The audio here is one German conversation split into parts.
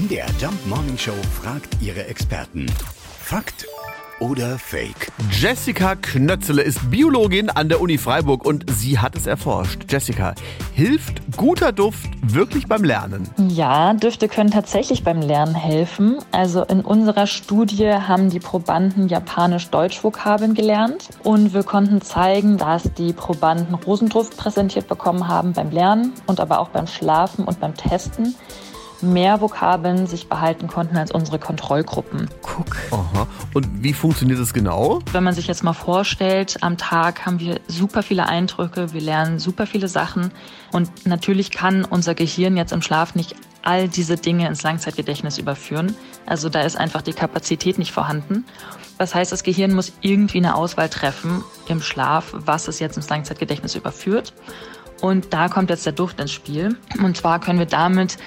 MDR Jump Morning Show fragt ihre Experten. Fakt oder Fake? Jessica Knötzele ist Biologin an der Uni Freiburg und sie hat es erforscht. Jessica, hilft guter Duft wirklich beim Lernen? Ja, Düfte können tatsächlich beim Lernen helfen. Also in unserer Studie haben die Probanden Japanisch-Deutsch-Vokabeln gelernt und wir konnten zeigen, dass die Probanden Rosenduft präsentiert bekommen haben beim Lernen und aber auch beim Schlafen und beim Testen mehr Vokabeln sich behalten konnten als unsere Kontrollgruppen. Guck. Aha. Und wie funktioniert das genau? Wenn man sich jetzt mal vorstellt, am Tag haben wir super viele Eindrücke, wir lernen super viele Sachen und natürlich kann unser Gehirn jetzt im Schlaf nicht all diese Dinge ins Langzeitgedächtnis überführen. Also da ist einfach die Kapazität nicht vorhanden. Das heißt, das Gehirn muss irgendwie eine Auswahl treffen im Schlaf, was es jetzt ins Langzeitgedächtnis überführt. Und da kommt jetzt der Duft ins Spiel. Und zwar können wir damit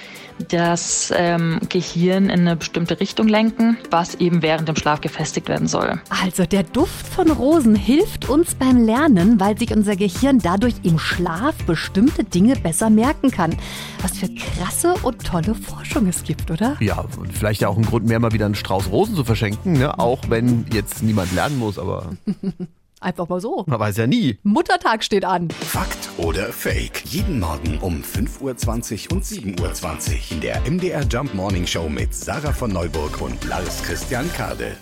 das ähm, Gehirn in eine bestimmte Richtung lenken, was eben während dem Schlaf gefestigt werden soll. Also der Duft von Rosen hilft uns beim Lernen, weil sich unser Gehirn dadurch im Schlaf bestimmte Dinge besser merken kann. Was für krasse und tolle Forschung es gibt, oder? Ja, und vielleicht ja auch ein Grund mehr, mal wieder einen Strauß Rosen zu verschenken, ne? auch wenn jetzt niemand lernen muss, aber... Einfach mal so. Man weiß ja nie. Muttertag steht an. Fakt oder Fake? Jeden Morgen um 5.20 Uhr und 7.20 Uhr in der MDR Jump Morning Show mit Sarah von Neuburg und Lars Christian Kade.